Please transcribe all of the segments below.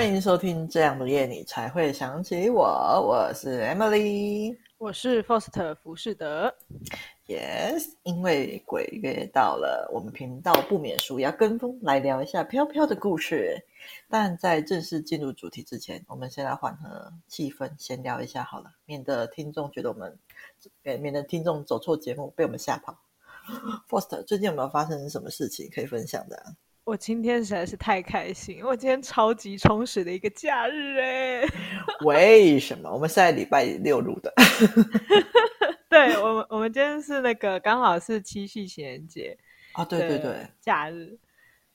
欢迎收听这样的夜你才会想起我，我是 Emily，我是 Foster 福士德。Yes，因为鬼月到了，我们频道不免俗要跟风来聊一下飘飘的故事。但在正式进入主题之前，我们先来缓和气氛，闲聊一下好了，免得听众觉得我们，免得听众走错节目被我们吓跑。Foster，最近有没有发生什么事情可以分享的啊？我今天实在是太开心，我今天超级充实的一个假日哎！为什么？我们现在礼拜六录的。对，我们我们今天是那个刚好是七夕情人节啊，对对对，假日。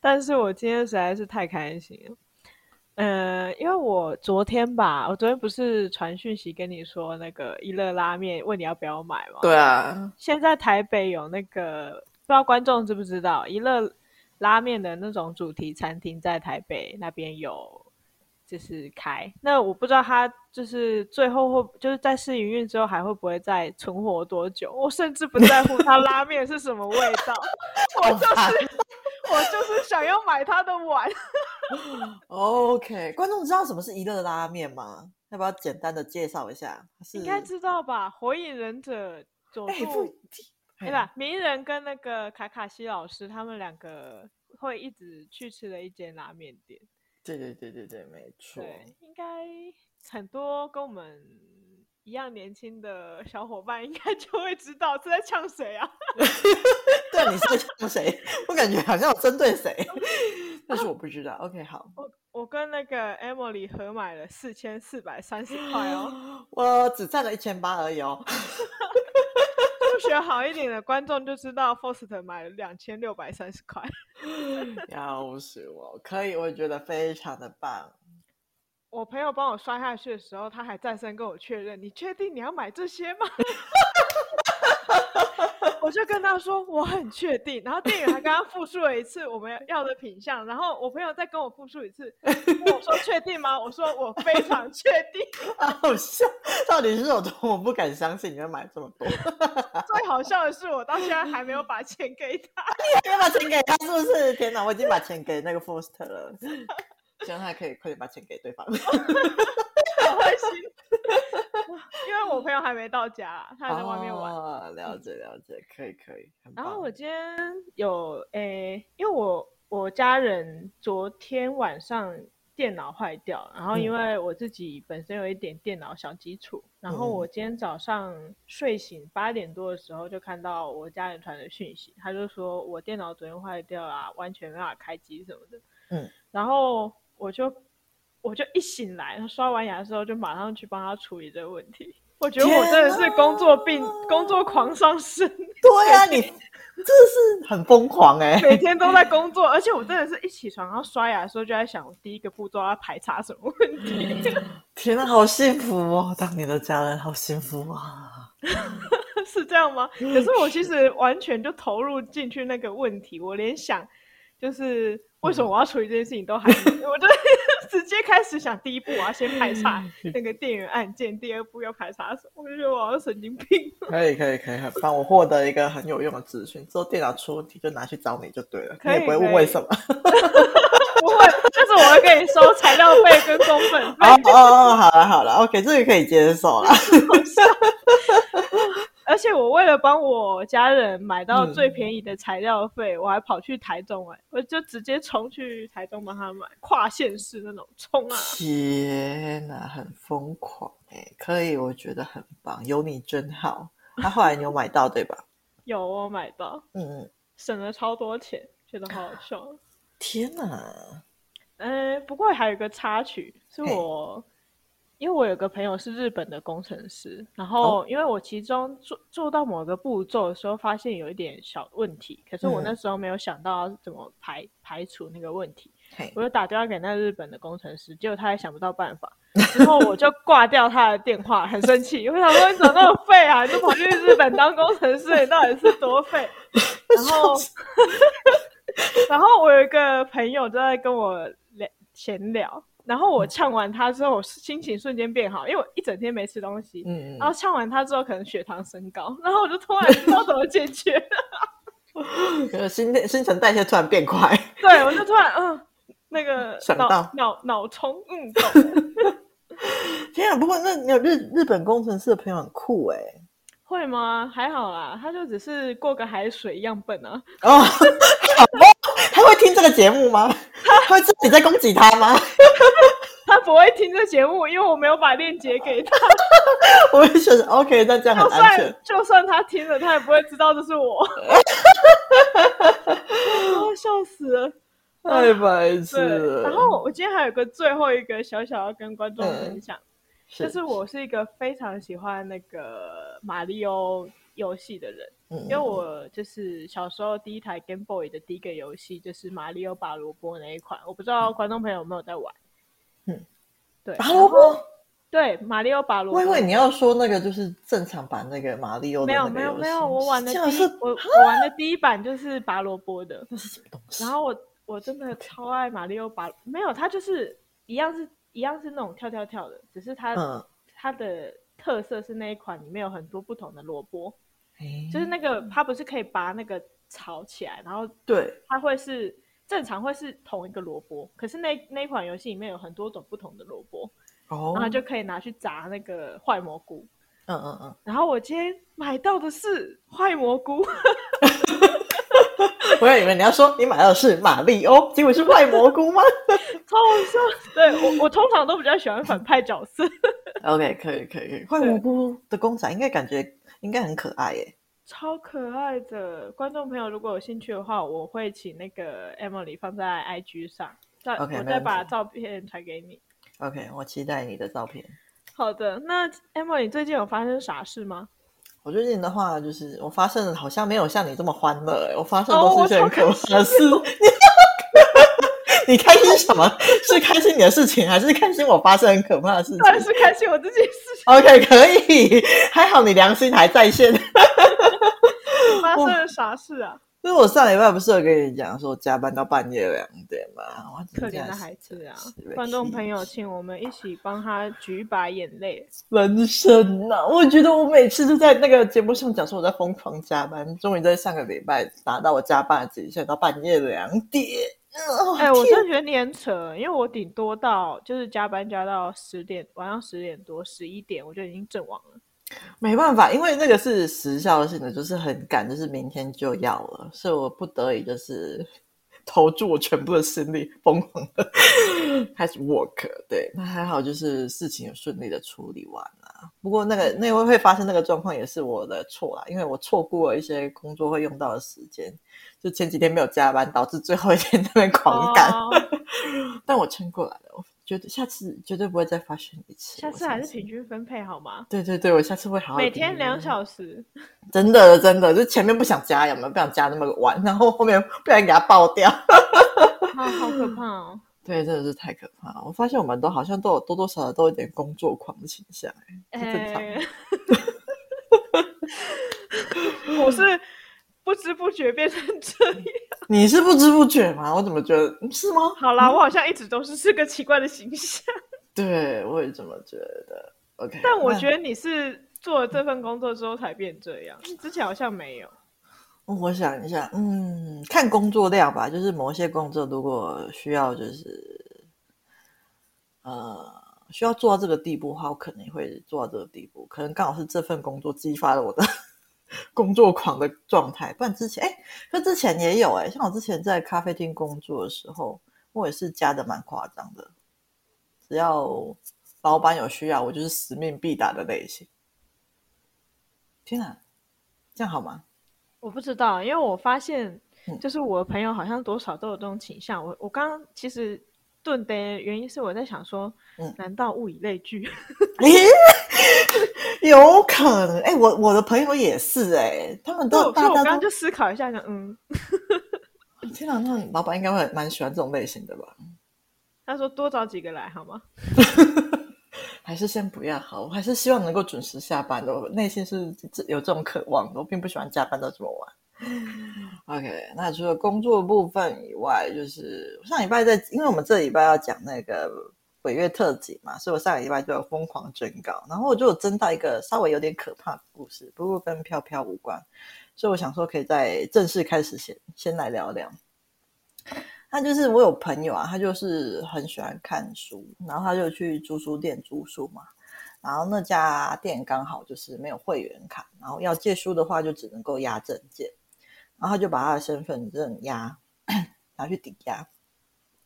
但是我今天实在是太开心了，嗯、呃，因为我昨天吧，我昨天不是传讯息跟你说那个一乐拉面，问你要不要买吗？对啊，现在台北有那个，不知道观众知不知道一乐。拉面的那种主题餐厅在台北那边有，就是开。那我不知道他就是最后会就是在试营运之后还会不会再存活多久。我甚至不在乎他拉面是什么味道，我就是我就是想要买他的碗。OK，观众知道什么是一乐拉面吗？要不要简单的介绍一下？应该知道吧？火影忍者佐助。对吧？鸣人跟那个卡卡西老师，他们两个会一直去吃的一间拉面店。对对对对对，没错。对，应该很多跟我们一样年轻的小伙伴，应该就会知道是在呛谁啊？对，你是在呛谁？我感觉好像有针对谁，但是我不知道。OK，好。我我跟那个 Emily 合买了四千四百三十块哦，我只占了一千八而已哦。数学好一点的观众就知道，Foster 买了两千六百三十块，要死我！可以，我觉得非常的棒。我朋友帮我刷下去的时候，他还再三跟我确认：“你确定你要买这些吗？” 我就跟他说我很确定，然后店员还跟他复述了一次我们要的品相，然后我朋友再跟我复述一次，跟我说确定吗？我说我非常确定。好笑，到底是有多么不敢相信你会买这么多？最好笑的是我到现在还没有把钱给他，你还没有把钱给他是不是？天哪，我已经把钱给那个 Foster 了，希望他可以快点把钱给对方。好开心。因为我朋友还没到家，他还在外面玩。哦、了解了解，可以可以。然后我今天有诶、欸，因为我我家人昨天晚上电脑坏掉，然后因为我自己本身有一点电脑小基础，嗯、然后我今天早上睡醒八点多的时候就看到我家人传的讯息，他就说我电脑昨天坏掉啊，完全没办法开机什么的。嗯，然后我就。我就一醒来，刷完牙的时候就马上去帮他处理这个问题。我觉得我真的是工作病、工作狂上身。对啊，你真的是很疯狂哎、欸，每天都在工作，而且我真的是一起床然后刷牙的时候就在想，我第一个步骤要排查什么问题。天哪，好幸福哦！当你的家人好幸福啊，是这样吗？可是我其实完全就投入进去那个问题，我连想就是为什么我要处理这件事情都还没，我就。直接开始想，第一步我要先排查那个电源按键，第二步要排查什么？我就觉得我好像神经病。可以可以可以，很棒我获得一个很有用的资讯，之后电脑出问题就拿去找你就对了，你也不会问为什么。不会，但是我会给你收材料费跟工本费。哦哦哦，好了好了，OK，这个可以接受了。而且我为了帮我家人买到最便宜的材料费，嗯、我还跑去台中哎，我就直接冲去台中帮他买，跨县市那种冲啊！天哪，很疯狂哎！可以，我觉得很棒，有你真好。他、啊、后来你有买到对吧？有，我买到，嗯嗯，省了超多钱，觉得好好笑。天哪！呃，不过还有一个插曲是我。因为我有个朋友是日本的工程师，然后因为我其中做做到某个步骤的时候，发现有一点小问题，可是我那时候没有想到怎么排排除那个问题，我就打电话给那日本的工程师，结果他也想不到办法，之后我就挂掉他的电话，很生气，我想说你怎么那么废啊，你都跑去日本当工程师，你到底是多废？然后，然后我有一个朋友就在跟我聊闲聊。然后我呛完它之后，我心情瞬间变好，因为我一整天没吃东西。嗯，然后呛完它之后，可能血糖升高，然后我就突然不知道怎么解决。新新陈代谢突然变快。对，我就突然嗯，那个 想到脑脑脑冲，嗯，懂。天啊！不过那你有日日本工程师的朋友很酷哎，会吗？还好啦，他就只是过个海水一样笨啊。哦，他会听这个节目吗？他会知道你在攻击他吗？他不会听这节目，因为我没有把链接给他。我也觉得 OK，那这样很安全。就算就算他听了，他也不会知道这是我。笑死了。太白痴了。然后我今天还有个最后一个小小要跟观众分享，嗯、是就是我是一个非常喜欢那个马里奥游戏的人，嗯、因为我就是小时候第一台 Game Boy 的第一个游戏就是马里奥拔萝卜那一款，我不知道观众朋友有没有在玩。嗯，对，拔萝卜，对，马里奥拔萝卜。我以为你要说那个就是正常版那个马里奥，没有没有没有，我玩的第一我我玩的第一版就是拔萝卜的，那是什么东西？然后我。我真的超爱马里奥拔，没有，它就是一样是一样是那种跳跳跳的，只是它、嗯、它的特色是那一款里面有很多不同的萝卜，欸、就是那个它不是可以拔那个炒起来，然后对，它会是正常会是同一个萝卜，可是那那一款游戏里面有很多种不同的萝卜，哦，然后就可以拿去炸那个坏蘑菇，嗯嗯嗯，然后我今天买到的是坏蘑菇。我还以为你要说你买到的是马里欧，结果是坏 蘑菇吗？超好笑！对我，我通常都比较喜欢反派角色。OK，可以，可以，可以。坏蘑菇的公仔应该感觉应该很可爱耶，超可爱的。观众朋友如果有兴趣的话，我会请那个 Emily 放在 IG 上，再 Okay, 我再把照片传给你。OK，我期待你的照片。好的，那 Emily 最近有发生啥事吗？我最近的话，就是我发生的好像没有像你这么欢乐，欸，我发生的都是很可怕的事。哦、你开心什么？是开心你的事情，还是开心我发生很可怕的事情？当然是开心我自己的事情。OK，可以，还好你良心还在线。发生了啥事啊？因为我上礼拜不是有跟你讲说加班到半夜两点嘛，可怜的孩子啊！观众朋友，请我们一起帮他举一把眼泪。人生呐、啊，我觉得我每次都在那个节目上讲说我在疯狂加班，终于在上个礼拜达到我加班的极限，到半夜两点。哎、呃，我真的觉得你很扯，因为我顶多到就是加班加到十点，晚上十点多、十一点，我就已经阵亡了。没办法，因为那个是时效性的，就是很赶，就是明天就要了，所以我不得已就是投注我全部的心力，疯狂的开始 work。对，那还好，就是事情有顺利的处理完了。不过那个那位会发生那个状况也是我的错啊，因为我错过了一些工作会用到的时间，就前几天没有加班，导致最后一天在那边狂赶。Oh. 但我撑过来了。觉得下次绝对不会再发生一次。下次还是平均分配好吗？对对对，我下次会好好。每天两小时。真的真的，就前面不想加，有没有不想加那么晚，然后后面不然给它爆掉。啊好可怕哦！对，真的是太可怕了。我发现我们都好像都有多多少少都有点工作狂的倾向，哎，正常。欸、我是。不知不觉变成这样，你是不知不觉吗？我怎么觉得是吗？好啦，我好像一直都是是个奇怪的形象。对，我也这么觉得。OK，但我觉得你是做了这份工作之后才变这样，嗯、之前好像没有。我想一下，嗯，看工作量吧。就是某些工作如果需要，就是呃，需要做到这个地步的话，我可能会做到这个地步。可能刚好是这份工作激发了我的。工作狂的状态，不然之前哎，可之前也有哎，像我之前在咖啡厅工作的时候，我也是加的蛮夸张的。只要老板有需要，我就是使命必达的类型。天哪，这样好吗？我不知道，因为我发现，就是我的朋友好像多少都有这种倾向。我我刚刚其实。顿的原因是我在想说，嗯，难道物以类聚？有可能。哎、欸，我我的朋友也是哎、欸，他们都，大家都我刚刚就思考一下，想，嗯，天哪，那老板应该会蛮喜欢这种类型的吧？他说多找几个来好吗？还是先不要好，我还是希望能够准时下班的。我内心是有这种渴望的，我并不喜欢加班到这么晚。OK，那除了工作部分以外，就是上礼拜在，因为我们这礼拜要讲那个鬼月特辑嘛，所以我上个礼拜就有疯狂征稿，然后我就有征到一个稍微有点可怕的故事，不过跟飘飘无关，所以我想说可以在正式开始前先来聊聊。他就是我有朋友啊，他就是很喜欢看书，然后他就去租书店租书嘛。然后那家店刚好就是没有会员卡，然后要借书的话就只能够押证件，然后他就把他的身份证押拿去抵押。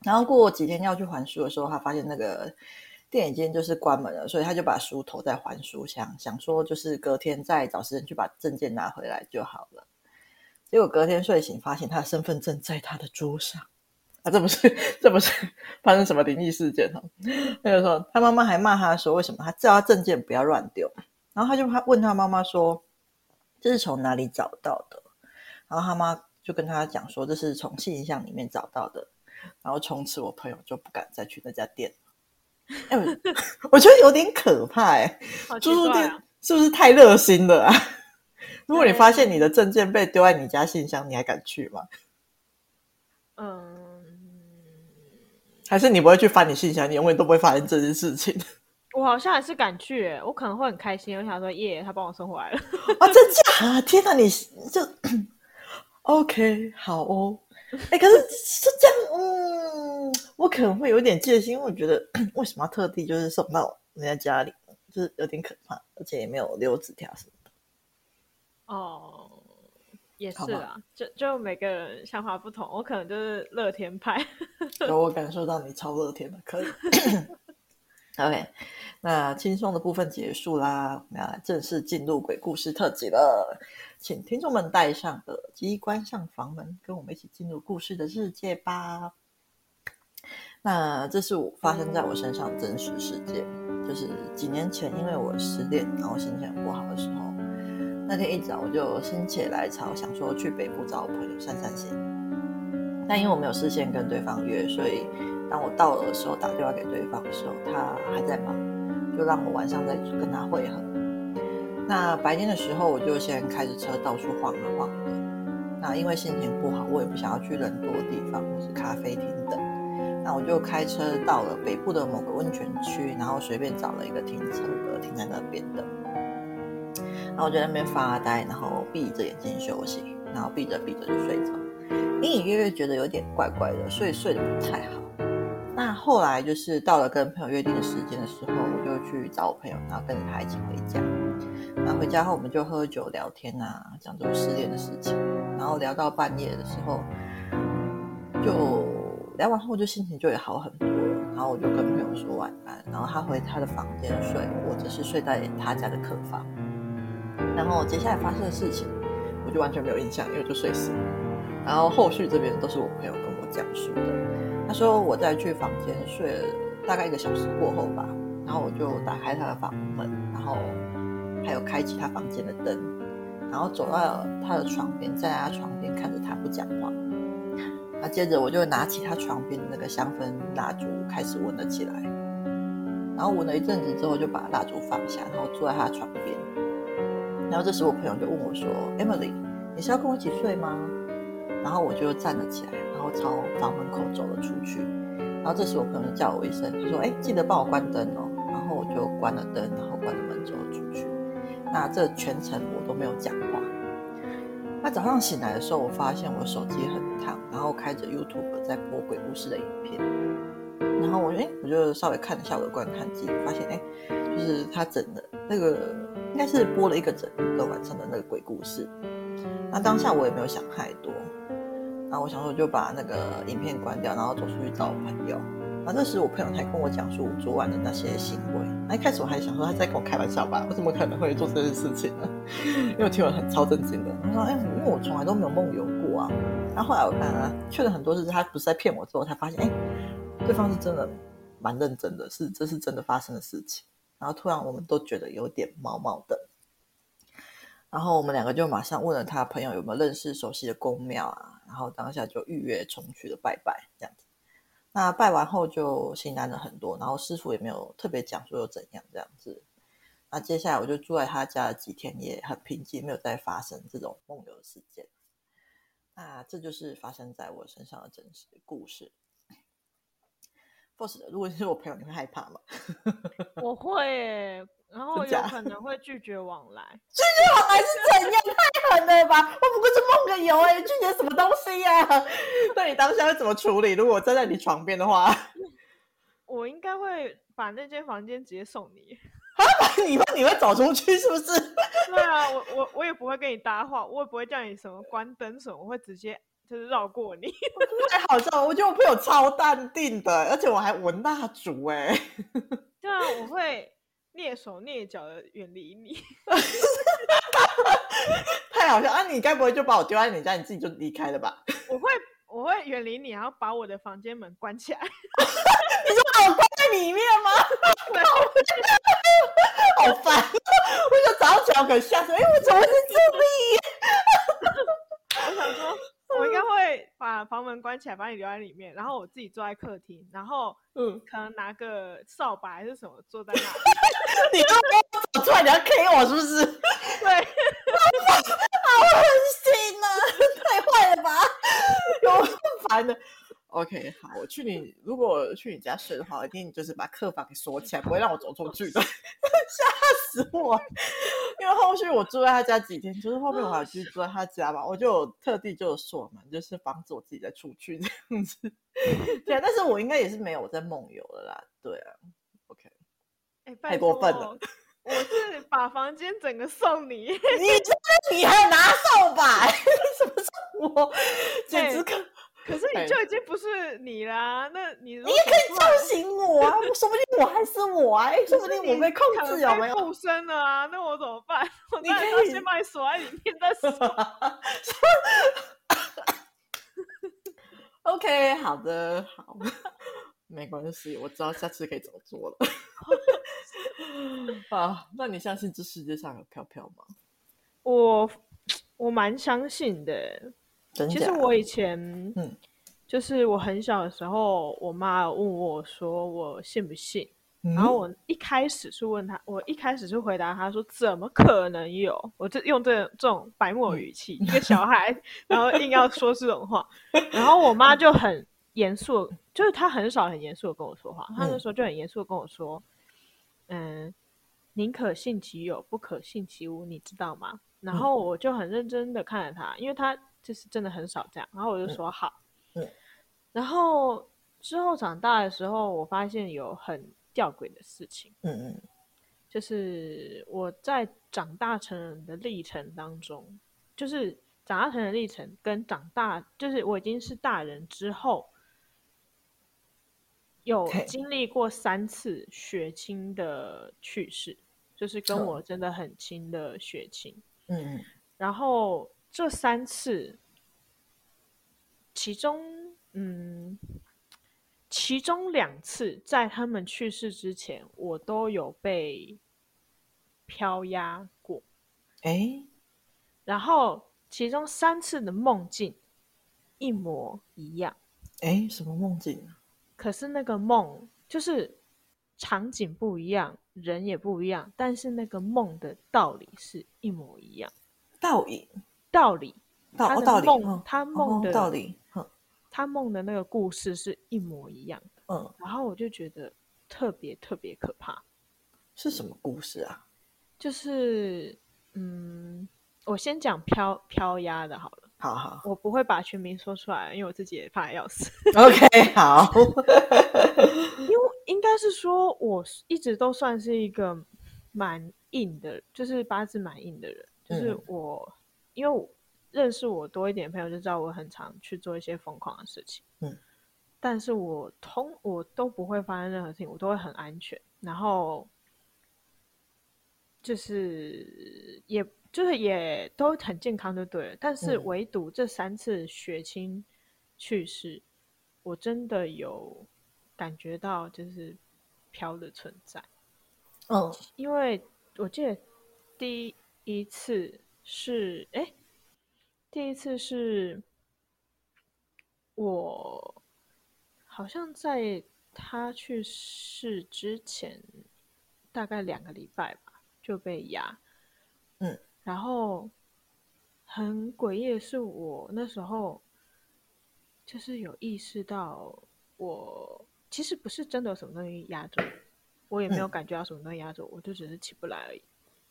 然后过几天要去还书的时候，他发现那个店已经就是关门了，所以他就把书投在还书箱，想说就是隔天再找时间去把证件拿回来就好了。结果隔天睡醒，发现他的身份证在他的桌上啊！这不是这不是发生什么灵异事件哈？那个时候他妈妈还骂他说：“为什么他叫他证件不要乱丢？”然后他就他问他妈妈说：“这是从哪里找到的？”然后他妈就跟他讲说：“这是从信箱里面找到的。”然后从此我朋友就不敢再去那家店。哎，我觉得有点可怕哎！租书店是不是太热心了啊？如果你发现你的证件被丢在你家信箱，你还敢去吗？嗯，还是你不会去翻你信箱，你永远都不会发生这件事情？我好像还是敢去，我可能会很开心。我想说，耶，他帮我送回来了啊！真假？天哪，你就 OK 好哦。哎，可是是这样，嗯，我可能会有点戒心，因为我觉得为什么要特地就是送到人家家里，就是有点可怕，而且也没有留纸条什么的。哦，也是啊，就就每个人想法不同，我可能就是乐天派。有我感受到你超乐天的，可以。OK，那轻松的部分结束啦，那正式进入鬼故事特辑了。请听众们戴上耳机，关上房门，跟我们一起进入故事的世界吧。那这是我发生在我身上的真实事件，就是几年前，因为我失恋，然后心情很不好的时候，那天一早我就心血来潮，想说去北部找我朋友散散心。但因为我没有事先跟对方约，所以当我到了的时候打电话给对方的时候，他还在忙，就让我晚上再跟他会合。那白天的时候，我就先开着车到处晃啊晃。那因为心情不好，我也不想要去人多的地方或是咖啡厅等。那我就开车到了北部的某个温泉区，然后随便找了一个停车格停在那边的。然后我就在那边发呆，然后闭着眼睛休息，然后闭着闭着就睡着。隐隐约约觉得有点怪怪的，所以睡得不太好。后来就是到了跟朋友约定的时间的时候，我就去找我朋友，然后跟着他一起回家。那回家后，我们就喝酒聊天啊，讲这种失恋的事情。然后聊到半夜的时候，就聊完后就心情就也好很多。然后我就跟朋友说晚安，然后他回他的房间睡，我则是睡在他家的客房。然后接下来发生的事情，我就完全没有印象，因为就睡死了。然后后续这边都是我朋友跟我讲述的。他说我在去房间睡了大概一个小时过后吧，然后我就打开他的房门，然后。还有开启他房间的灯，然后走到他的床边，在他床边看着他不讲话。那接着我就拿起他床边的那个香氛蜡烛，开始闻了起来。然后闻了一阵子之后，就把蜡烛放下，然后坐在他床边。然后这时我朋友就问我说：“Emily，你是要跟我一起睡吗？”然后我就站了起来，然后朝房门口走了出去。然后这时我朋友叫我一声，就说：“哎，记得帮我关灯哦。”然后我就关了灯，然后关了门，走了出去。那这全程我都没有讲话。那早上醒来的时候，我发现我手机很烫，然后开着 YouTube 在播鬼故事的影片。然后我哎，我就稍微看了一下我的观看记录，发现哎，就是他整的那个应该是播了一个整个晚上的那个鬼故事。那当下我也没有想太多，然后我想说就把那个影片关掉，然后走出去找我朋友。然后这时我朋友才跟我讲述昨晚的那些行为。那一开始我还想说他在跟我开玩笑吧，我怎么可能会做这件事情呢？因为我听完很超震惊的。他说：“哎，因为我从来都没有梦游过啊。”然后后来我看他确认很多次他不是在骗我之后，才发现哎，对方是真的蛮认真的，是这是真的发生的事情。然后突然我们都觉得有点毛毛的。然后我们两个就马上问了他朋友有没有认识熟悉的公庙啊，然后当下就预约重去的拜拜这样子。那拜完后就心安了很多，然后师傅也没有特别讲说有怎样这样子。那接下来我就住在他家了几天，也很平静，没有再发生这种梦游事件。那这就是发生在我身上的真实故事。boss，如果是我朋友，你会害怕吗？我会，然后有可能会拒绝往来。拒绝往来是怎样？太狠了吧！我不过是梦个游哎，拒绝什么东西呀、啊？那你当下会怎么处理？如果我站在你床边的话，我应该会把那间房间直接送你。啊，你会你会走出去是不是？对啊，我我我也不会跟你搭话，我也不会叫你什么关灯什么，我会直接。就是绕过你，太好笑了！我觉得我朋友超淡定的，而且我还闻蜡烛哎。对啊，我会蹑手蹑脚的远离你。太好笑啊！你该不会就把我丢在你家，你自己就离开了吧？我会，我会远离你，然后把我的房间门关起来。你说把我关在里面吗？好烦！我就早上可吓死，哎，我怎么会是这里？我想说。我应该会把房门关起来，把你留在里面，然后我自己坐在客厅，然后嗯，可能拿个扫把还是什么坐在那里。你都没有走出来，你要 K 我是不是？对，好狠心啊！太坏了吧，有够烦的。OK，好，我去你，如果去你家睡的话，我一定就是把客房给锁起来，不会让我走出去的。吓死我！因为后续我住在他家几天，就是后面我还继续住在他家嘛，我就有特地就锁门，就是防止我自己再出去这样子。对啊，但是我应该也是没有在梦游了啦。对啊，OK，哎，太过分了。我是把房间整个送你，你你还拿扫把？什么是我？简直可。可是 你就已经不是你啦，欸、那你你也可以叫醒我啊！说不定我还是我啊！哎，说不定我被控制有没有？附身了啊！那我怎么办？我当然要先把你锁在里面再说。OK，好的，好，没关系，我知道下次可以怎么做了。啊，那你相信这世界上有飘飘吗？我我蛮相信的。其实我以前，嗯，就是我很小的时候，我妈问我说我信不信，嗯、然后我一开始是问她，我一开始是回答她说怎么可能有，我就用这这种白目语气，嗯、一个小孩，然后硬要说这种话，然后我妈就很严肃，就是她很少很严肃的跟我说话，她那时候就很严肃的跟我说，嗯，宁可信其有，不可信其无，你知道吗？然后我就很认真的看着他，因为她。就是真的很少这样，然后我就说好。嗯嗯、然后之后长大的时候，我发现有很吊诡的事情。嗯嗯，就是我在长大成人的历程当中，就是长大成人的历程跟长大，就是我已经是大人之后，有经历过三次血亲的去世，就是跟我真的很亲的血亲。嗯嗯，然后。这三次，其中，嗯，其中两次在他们去世之前，我都有被飘压过。哎，然后其中三次的梦境一模一样。哎，什么梦境啊？可是那个梦就是场景不一样，人也不一样，但是那个梦的道理是一模一样。道理。道理，他的梦，他梦的道理，他梦的那个故事是一模一样的。嗯，然后我就觉得特别特别可怕。是什么故事啊？就是，嗯，我先讲飘飘压的好了。好好，我不会把全名说出来，因为我自己也怕得要死。OK，好。因为应该是说，我一直都算是一个蛮硬的，就是八字蛮硬的人，就是我。因为我认识我多一点朋友就知道我很常去做一些疯狂的事情，嗯，但是我通我都不会发生任何事情，我都会很安全，然后就是也就是也都很健康就对了，但是唯独这三次血清去世，嗯，我真的有感觉到就是飘的存在，嗯，因为我记得第一次。是哎，第一次是我好像在他去世之前大概两个礼拜吧就被压，嗯，然后很诡异的是，我那时候就是有意识到我其实不是真的有什么东西压着我，我也没有感觉到什么东西压着我，嗯、我就只是起不来而已。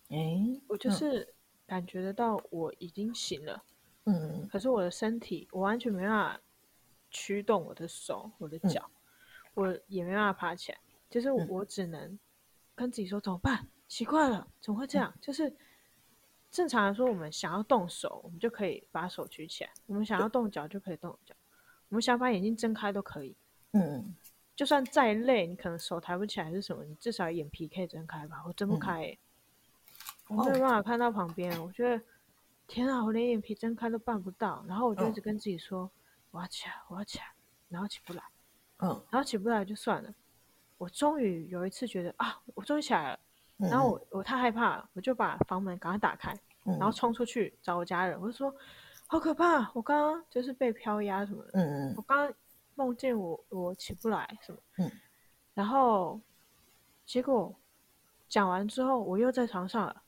哎，我就是感觉得到我已经醒了，嗯，可是我的身体我完全没办法驱动我的手、我的脚，嗯、我也没办法爬起来，就是我只能跟自己说怎么办？奇怪了，怎么会这样？嗯、就是正常来说，我们想要动手，我们就可以把手举起来；我们想要动脚，就可以动脚；我们想把眼睛睁开都可以。嗯，就算再累，你可能手抬不起来是什么，你至少眼皮可以睁开吧？我睁不开、我没有办法看到旁边。哦、我觉得天啊，我连眼皮睁开都办不到。然后我就一直跟自己说：“哦、我要起来，我要起来。”然后起不来，嗯，然后起不来就算了。我终于有一次觉得啊，我终于起来了。嗯、然后我我太害怕了，我就把房门赶快打开，嗯、然后冲出去找我家人。我就说：“好可怕！我刚刚就是被飘压什么的。”嗯嗯，我刚刚。梦见我，我起不来什么，嗯，然后结果讲完之后，我又在床上了。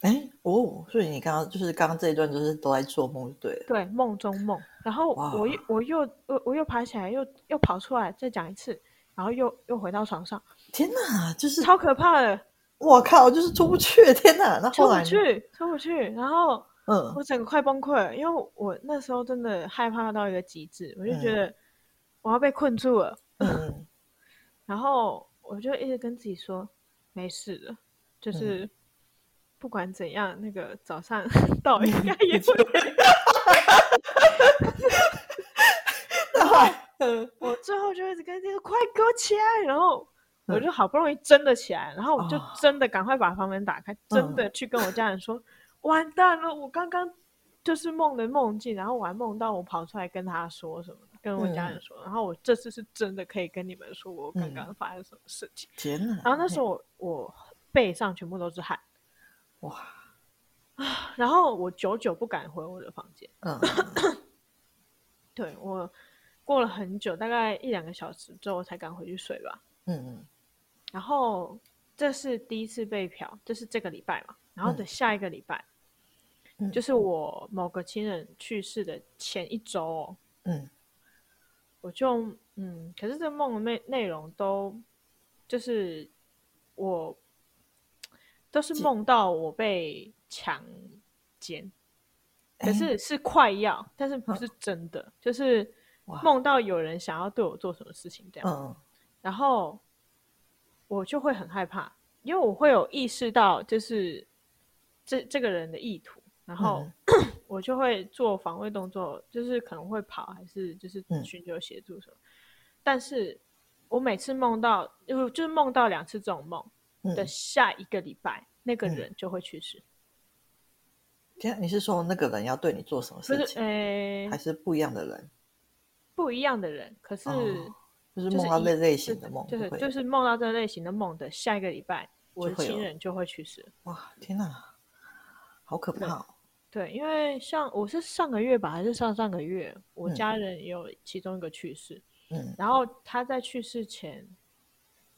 哎哦，所以你刚刚就是刚刚这一段就是都在做梦，对了？对，梦中梦。然后我又我又我我又爬起来，又又跑出来，再讲一次，然后又又回到床上。天哪，就是超可怕的！我靠，就是出不去！天哪，那后来出不去，出不去。然后嗯，我整个快崩溃了，因为我那时候真的害怕到一个极致，我就觉得。嗯我要被困住了，嗯，然后我就一直跟自己说没事的，就是不管怎样，那个早上 到应该也会。然后，嗯，我最后就一直跟这个快给我起来，然后我就好不容易真的起来，然后我就真的赶快把房门打开，真的去跟我家人说，完蛋了，我刚刚就是梦的梦境，然后我还梦到我跑出来跟他说什么。跟我家人说，嗯、然后我这次是真的可以跟你们说我刚刚发生什么事情。天哪！然后那时候我我背上全部都是汗，哇啊！然后我久久不敢回我的房间。嗯，对，我过了很久，大概一两个小时之后才敢回去睡吧。嗯嗯。然后这是第一次被嫖，这是这个礼拜嘛。然后等下一个礼拜，嗯、就是我某个亲人去世的前一周哦。嗯。我就嗯，可是这梦的内内容都就是我都是梦到我被强奸，可是是快要，但是不是真的，就是梦到有人想要对我做什么事情这样，然后我就会很害怕，因为我会有意识到就是这这个人的意图。然后、嗯、我就会做防卫动作，就是可能会跑，还是就是寻求协助什么。嗯、但是我每次梦到，就就是梦到两次这种梦的下一个礼拜，嗯、那个人就会去世。天、嗯，你是说那个人要对你做什么事情？诶，还是不一样的人？不一样的人，可是、哦、就是梦到这类型的梦，就是就是梦到这类型的梦的下一个礼拜，我的亲人就会去世。哇，天哪，好可怕、哦！对，因为像我是上个月吧，还是上上个月，我家人也有其中一个去世，嗯，然后他在去世前，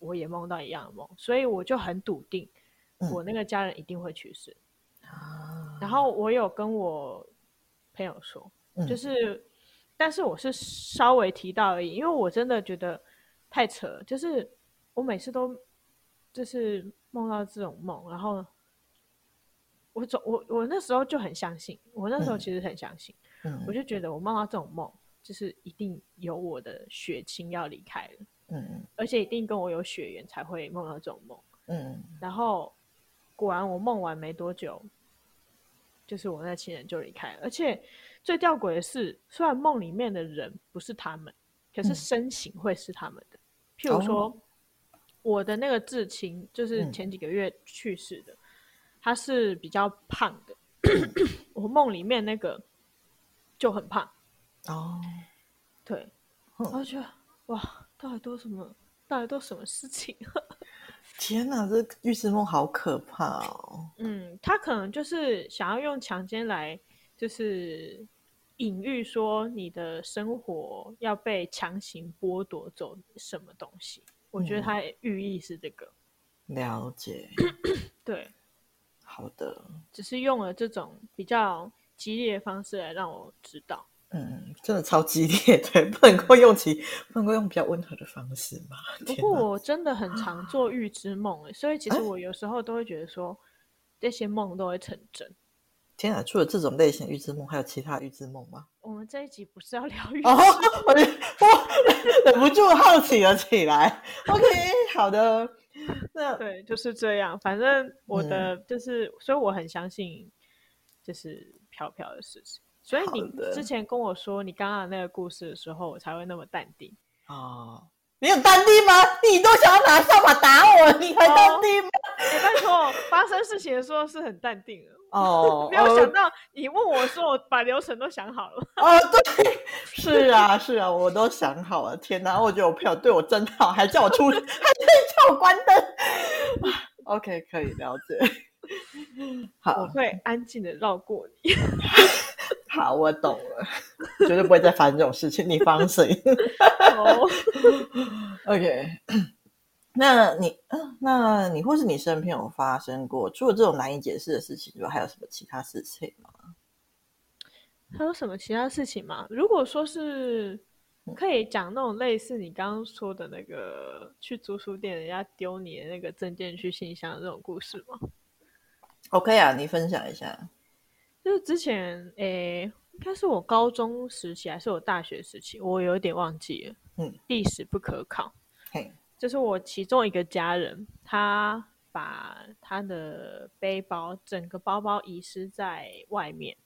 我也梦到一样的梦，所以我就很笃定，我那个家人一定会去世，然后我有跟我朋友说，嗯、就是，但是我是稍微提到而已，因为我真的觉得太扯了，就是我每次都就是梦到这种梦，然后。我总我我那时候就很相信，我那时候其实很相信，嗯、我就觉得我梦到这种梦，就是一定有我的血亲要离开了，嗯，而且一定跟我有血缘才会梦到这种梦，嗯，然后果然我梦完没多久，就是我那亲人就离开了，而且最吊诡的是，虽然梦里面的人不是他们，可是身形会是他们的，嗯、譬如说、哦、我的那个至亲，就是前几个月去世的。嗯他是比较胖的，我梦里面那个就很胖。哦，对，我就觉得哇，到底都什么？到底都什么事情？天哪，这预知梦好可怕哦！嗯，他可能就是想要用强奸来，就是隐喻说你的生活要被强行剥夺走什么东西。我觉得他寓意是这个。了解，对。好的，只是用了这种比较激烈的方式来让我知道。嗯，真的超激烈，对，不能够用其，不能够用比较温和的方式嘛。不过我真的很常做预知梦，所以其实我有时候都会觉得说，这些梦都会成真。天啊，除了这种类型预知梦，还有其他预知梦吗？我们这一集不是要聊预知梦？我忍不住好奇了起来。OK，好的，那对，就是这样。反正我的就是，嗯、所以我很相信，就是飘飘的事情。所以你之前跟我说你刚刚那个故事的时候，我才会那么淡定哦。你有淡定吗？你都想要拿扫把打我，你还淡定吗？哎、哦，拜托，发生事情的时候是很淡定的哦。没有想到你问我说，我把流程都想好了。哦，对，是啊，是啊，我都想好了。天哪，我觉得我朋友对我真好，还叫我出，还可以叫我关灯。OK，可以了解。好，我会安静的绕过你。好，我懂了，绝对不会再发生这种事情，你放心。哦，OK，那你，那你或是你身边有发生过除了这种难以解释的事情之外，还有什么其他事情吗？还有什么其他事情吗？如果说是可以讲那种类似你刚刚说的那个去租书店，人家丢你的那个证件去信箱的这种故事吗？OK 啊，你分享一下。就是之前，诶、欸，应该是我高中时期还是我大学时期，我有点忘记了。嗯，历史不可考。嘿，就是我其中一个家人，他把他的背包整个包包遗失在外面。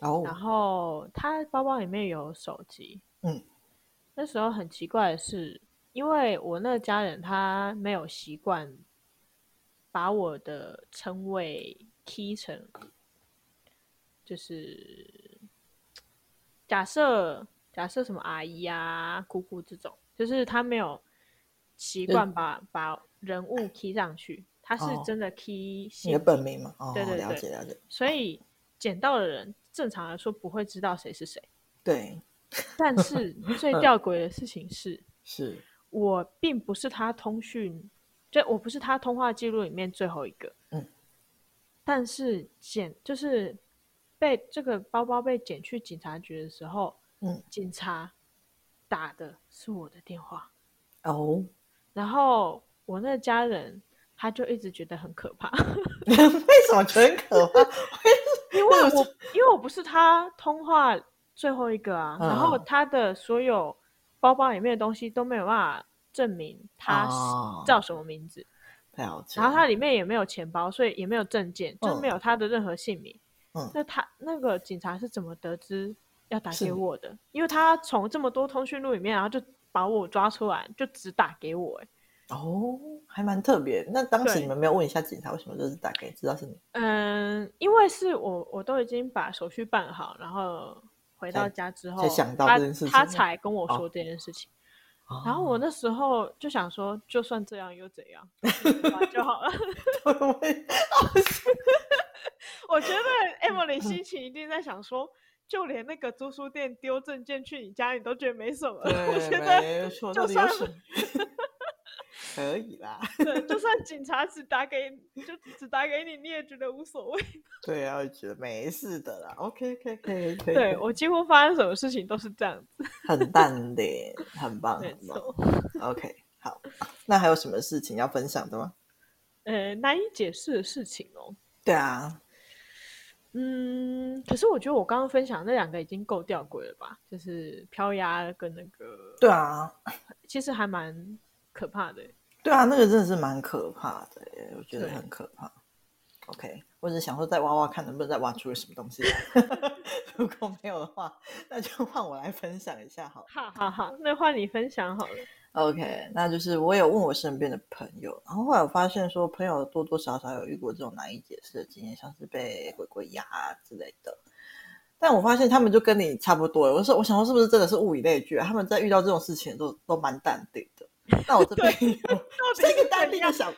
哦。然后他包包里面有手机。嗯。那时候很奇怪的是，因为我那个家人他没有习惯把我的称谓 key 成。就是假设假设什么阿姨啊、姑姑这种，就是他没有习惯把把人物 key 上去，他是真的 key 你的本名嘛？哦，对对对，了解了解。所以捡到的人正常来说不会知道谁是谁。对。但是 最吊诡的事情是，是我并不是他通讯，就我不是他通话记录里面最后一个。嗯。但是捡就是。被这个包包被捡去警察局的时候，嗯，警察打的是我的电话哦，然后我那家人他就一直觉得很可怕，为什么觉得很可怕？因为我因为我不是他通话最后一个啊，嗯、然后他的所有包包里面的东西都没有办法证明他叫什么名字，哦、然后他里面也没有钱包，所以也没有证件，嗯、就没有他的任何姓名。嗯，那他那个警察是怎么得知要打给我的？因为他从这么多通讯录里面，然后就把我抓出来，就只打给我。哎，哦，还蛮特别。那当时你们没有问一下警察为什么就是打给，知道是你？嗯，因为是我，我都已经把手续办好，然后回到家之后，才想到这件事情，他他才跟我说这件事情。哦、然后我那时候就想说，就算这样又怎样，就好了。我觉得 Emily 心情一定在想说，就连那个租书店丢证件去你家，你都觉得没什么。我觉得就算 可以啦。对，就算 警察只打给，就只打给你，你也觉得无所谓。对啊，我觉得没事的啦。OK，可以，可以，可以。对，我几乎发生什么事情都是这样子，很淡定，很棒，很棒。OK，好，那还有什么事情要分享的吗？呃，难以解释的事情哦。对啊。嗯，可是我觉得我刚刚分享那两个已经够吊诡了吧？就是飘压跟那个，对啊，其实还蛮可怕的。对啊，那个真的是蛮可怕的耶，我觉得很可怕。OK，我只是想说再挖挖看能不能再挖出个什么东西来。如果没有的话，那就换我来分享一下好了。好好好，那换你分享好了。OK，那就是我有问我身边的朋友，然后后来我发现说，朋友多多少少有遇过这种难以解释的经验，像是被鬼鬼压之类的。但我发现他们就跟你差不多。我说，我想说，是不是真的是物以类聚啊？他们在遇到这种事情都都蛮淡定的。那我这边有三个淡定的想，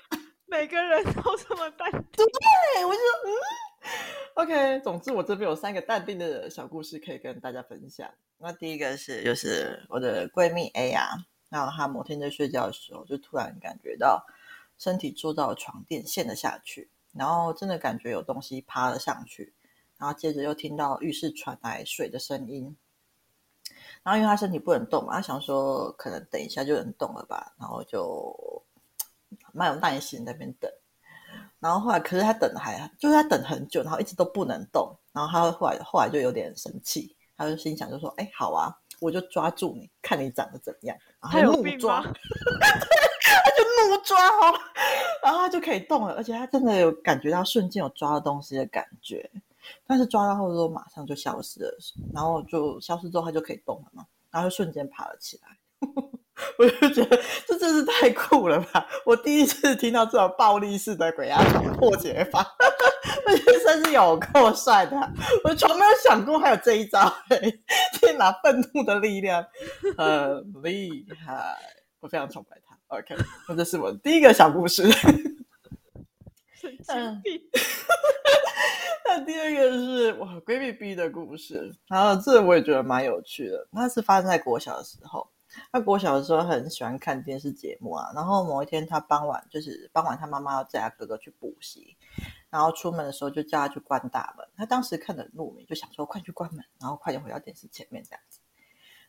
每个人都这么淡定。对，我就说嗯，OK。总之，我这边有三个淡定的小故事可以跟大家分享。那第一个是，就是我的闺蜜 A 啊。然后他某天在睡觉的时候，就突然感觉到身体坐到床垫陷了下去，然后真的感觉有东西趴了上去，然后接着又听到浴室传来水的声音，然后因为他身体不能动嘛，他想说可能等一下就能动了吧，然后就蛮有耐心在那边等。然后后来，可是他等还就是他等很久，然后一直都不能动。然后他后来后来就有点生气，他就心想就说：“哎，好啊，我就抓住你，看你长得怎样。”然后他怒抓，他就怒抓哦，然后他就可以动了，而且他真的有感觉到瞬间有抓到东西的感觉。但是抓到后之后马上就消失了，然后就消失之后他就可以动了嘛，然后就瞬间爬了起来。我就觉得这真是太酷了吧！我第一次听到这种暴力式的鬼压床破解法，我觉得真是有够帅的。我从没有想过还有这一招，天哪！愤怒的力量很厉害，我非常崇拜他。OK，那这是我第一个小故事。神经病，那第二个是我闺蜜 B 的故事，然后这我也觉得蛮有趣的。那是发生在国小的时候。他国小的时候很喜欢看电视节目啊，然后某一天他傍晚就是傍晚，他妈妈要载他哥哥去补习，然后出门的时候就叫他去关大门。他当时看得很入迷，就想说快去关门，然后快点回到电视前面这样子。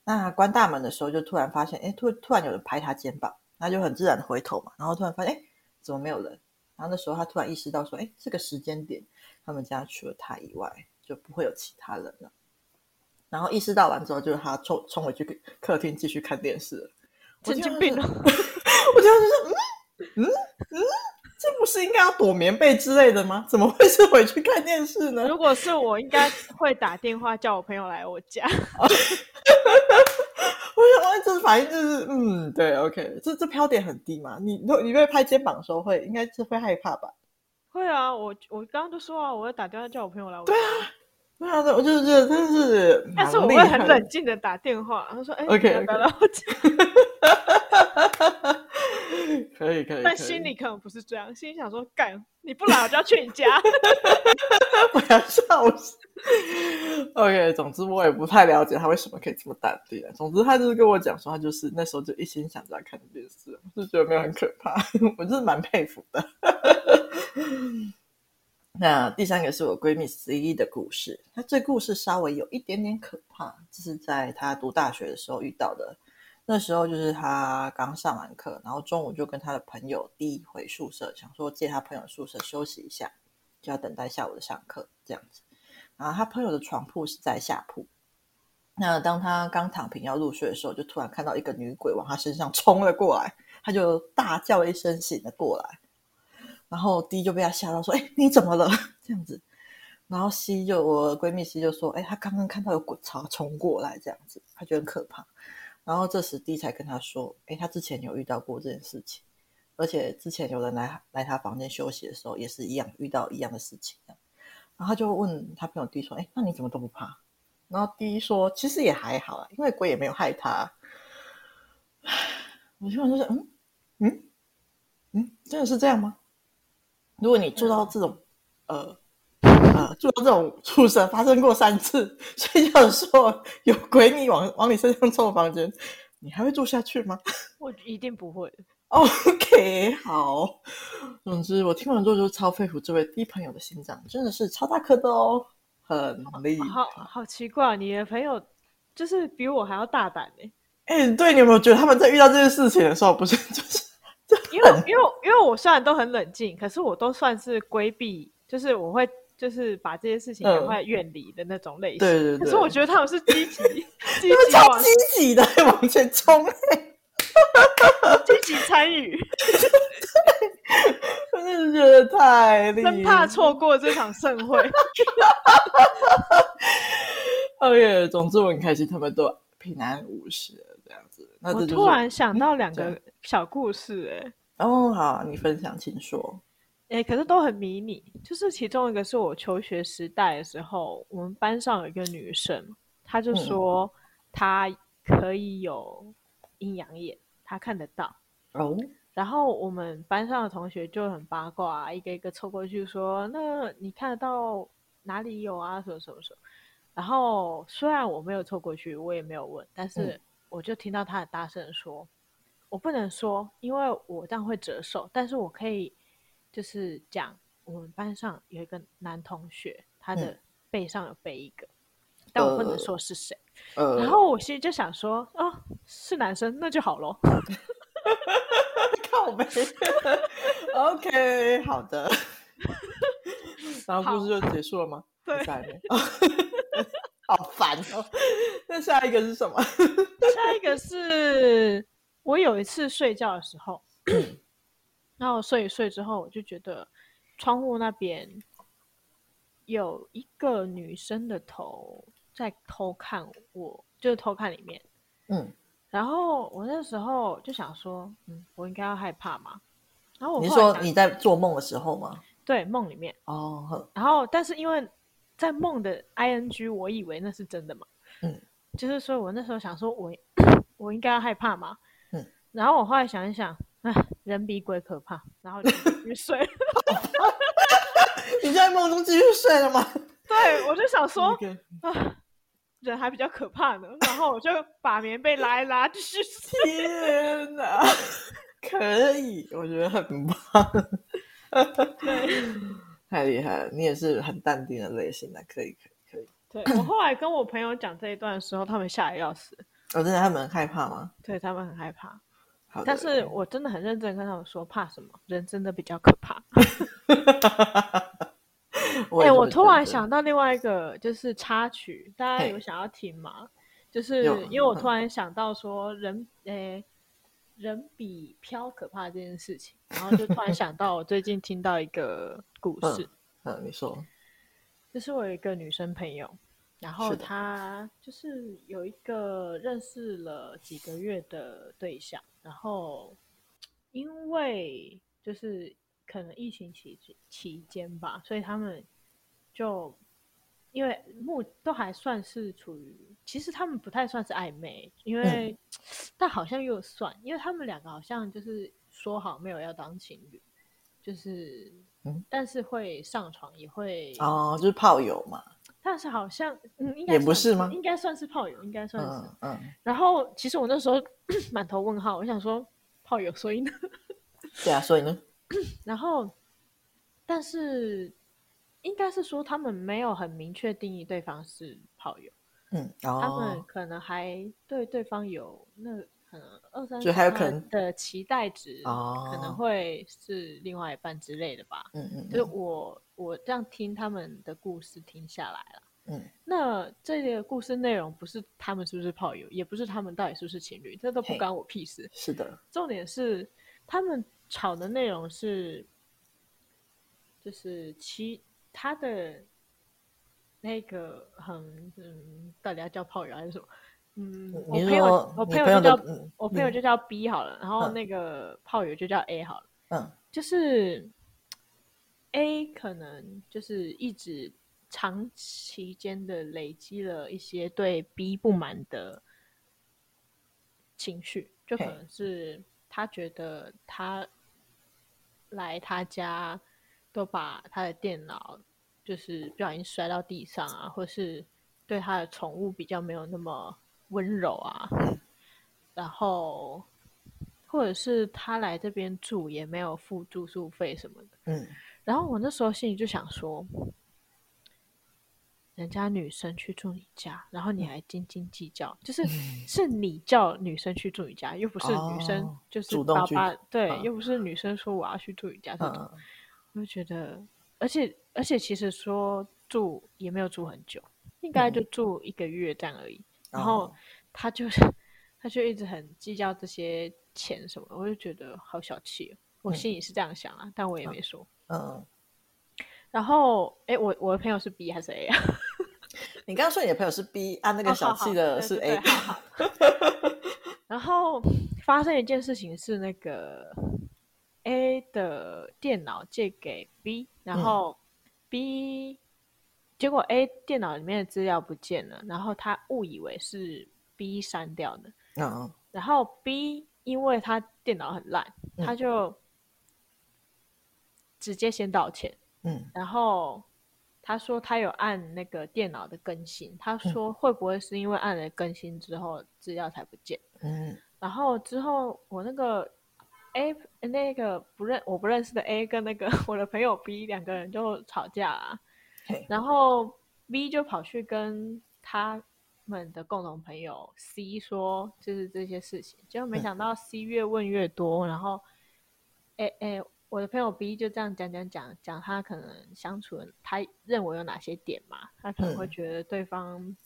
那关大门的时候就突然发现，哎，突突然有人拍他肩膀，他就很自然的回头嘛，然后突然发现，哎，怎么没有人？然后那时候他突然意识到说，哎，这个时间点他们家除了他以外就不会有其他人了。然后意识到完之后，就是他冲冲回去客厅继续看电视了。神经病了！我就说，嗯嗯嗯，这不是应该要躲棉被之类的吗？怎么会是回去看电视呢？如果是我，应该会打电话叫我朋友来我家。我想问，这反应就是，嗯，对，OK，这这飘点很低嘛？你你被拍肩膀的时候会，应该是会害怕吧？会啊，我我刚刚就说啊，我要打电话叫我朋友来我家。对啊。对啊，我就是觉得真是，但是我会很冷静的打电话，他说：“哎，OK，打到我家。” 可以可以，但心里可能不是这样，心里想说：“干，你不来我就要去你家。”我要笑死。OK，总之我也不太了解他为什么可以这么淡定。总之他就是跟我讲说，他就是那时候就一心想着看电视，就觉得没有很可怕，我就是蛮佩服的。那第三个是我闺蜜 C 的故事，那这故事稍微有一点点可怕，这是在她读大学的时候遇到的。那时候就是她刚上完课，然后中午就跟她的朋友 D 回宿舍，想说借她朋友宿舍休息一下，就要等待下午的上课这样子。然后她朋友的床铺是在下铺，那当她刚躺平要入睡的时候，就突然看到一个女鬼往她身上冲了过来，她就大叫一声，醒了过来。然后 D 就被他吓到，说：“哎，你怎么了？” 这样子。然后 C 就我闺蜜 C 就说：“哎，她刚刚看到有鬼潮冲过来，这样子，她觉得很可怕。”然后这时 D 才跟他说：“哎，他之前有遇到过这件事情，而且之前有人来来他房间休息的时候，也是一样遇到一样的事情。”然后他就问他朋友 D 说：“哎，那你怎么都不怕？”然后 D 说：“其实也还好啊，因为鬼也没有害他。”我听完就是：“嗯嗯嗯，真的是这样吗？”如果你做到这种，呃，呃，做到这种畜生发生过三次，睡觉的时候有鬼你往往你身上冲房间，你还会住下去吗？我一定不会。OK，好。总之，我听完之后就超佩服这位 D 朋友的心脏，真的是超大颗的哦，很厉害。好好奇怪，你的朋友就是比我还要大胆呢。哎，对，你有没有觉得他们在遇到这件事情的时候，不是就是？因为因为因为我虽然都很冷静，可是我都算是规避，就是我会就是把这些事情赶快远离的那种类型。对对对。可是我觉得他们是积极，积极超积极的往前冲，积极参与。我真的觉得太厉害，生怕错过这场盛会。OK，总之我很开心，他们都平安无事我突然想到两个小故事、欸，哎，哦，好，你分享，请说。哎、欸，可是都很迷你，就是其中一个是我求学时代的时候，我们班上有一个女生，她就说她可以有阴阳眼，她看得到。哦，然后我们班上的同学就很八卦，一个一个凑过去说：“那你看得到哪里有啊？什么什么什么？”然后虽然我没有凑过去，我也没有问，但是、嗯。我就听到他很大声说：“我不能说，因为我这样会折寿。但是我可以，就是讲我们班上有一个男同学，他的背上有背一个，嗯、但我不能说是谁。呃，然后我心里就想说，哦，是男生，那就好喽。靠背，OK，好的。然后故事就结束了吗？对，好烦哦。那下一个是什么？下一个是我有一次睡觉的时候，然后我睡一睡之后，我就觉得窗户那边有一个女生的头在偷看我，就是偷看里面。嗯，然后我那时候就想说，嗯，我应该要害怕吗？然后我你说你在做梦的时候吗？对，梦里面哦。然后，但是因为在梦的 ing，我以为那是真的嘛。嗯，就是说我那时候想说我，我我应该要害怕吗？嗯。然后我后来想一想，哎，人比鬼可怕，然后就继续睡了。你在梦中继续睡了吗？对，我就想说啊，人还比较可怕呢。然后我就把棉被拉一拉，继续睡。天哪，可以，我觉得很棒。对，太厉害了！你也是很淡定的类型的，可以，可以，可以。对，我后来跟我朋友讲这一段的时候，他们吓得要死。哦，真的，他们很害怕吗？对，他们很害怕。但是我真的很认真跟他们说，怕什么？人真的比较可怕。哎、欸，我突然想到另外一个，就是插曲，大家有想要听吗？就是因为我突然想到说，人，诶、欸。人比飘可怕这件事情，然后就突然想到，我最近听到一个故事。嗯，嗯，你说，就是我有一个女生朋友，然后她就是有一个认识了几个月的对象，然后因为就是可能疫情期期间吧，所以他们就。因为目都还算是处于，其实他们不太算是暧昧，因为、嗯、但好像又算，因为他们两个好像就是说好没有要当情侣，就是，嗯、但是会上床也会哦，就是炮友嘛。但是好像嗯，应该也不是吗？应该算是炮友，应该算是。嗯。嗯，然后其实我那时候 满头问号，我想说炮友，所以呢？对啊，所以呢？然后，但是。应该是说他们没有很明确定义对方是炮友，嗯，哦、他们可能还对对方有那可能二三，就还有可能的期待值，哦，可能会是另外一半之类的吧，嗯嗯，就是我我这样听他们的故事听下来了，嗯，那这个故事内容不是他们是不是炮友，也不是他们到底是不是情侣，这都不关我屁事，是的，重点是他们吵的内容是，就是其。他的那个很嗯，到底要叫炮友还是什么？嗯，我朋友我朋友就叫我朋友就叫 B 好了，嗯、然后那个炮友就叫 A 好了。嗯，就是 A 可能就是一直长期间的累积了一些对 B 不满的情绪，就可能是他觉得他来他家。都把他的电脑就是不小心摔到地上啊，或是对他的宠物比较没有那么温柔啊，然后或者是他来这边住也没有付住宿费什么的，嗯，然后我那时候心里就想说，人家女生去住你家，然后你还斤斤计较，就是 是你叫女生去住你家，又不是女生就是爸爸对，又不是女生说我要去住你家这种。我就觉得，而且而且，其实说住也没有住很久，应该就住一个月这样而已。嗯、然后他就是，他就一直很计较这些钱什么，我就觉得好小气哦。我心里是这样想啊，嗯、但我也没说。嗯。然后，哎，我我的朋友是 B 还是 A 啊？你刚刚说你的朋友是 B，按、啊、那个小气的是 A。然后发生一件事情是那个。A 的电脑借给 B，然后 B、嗯、结果 A 电脑里面的资料不见了，然后他误以为是 B 删掉的。嗯，然后 B 因为他电脑很烂，嗯、他就直接先道歉。嗯，然后他说他有按那个电脑的更新，他说会不会是因为按了更新之后资料才不见？嗯，然后之后我那个。A 那个不认我不认识的 A 跟那个 我的朋友 B 两个人就吵架了，然后 B 就跑去跟他们的共同朋友 C 说，就是这些事情，结果没想到 C 越问越多，嗯、然后，哎哎，我的朋友 B 就这样讲讲讲讲，他可能相处，他认为有哪些点嘛，他可能会觉得对方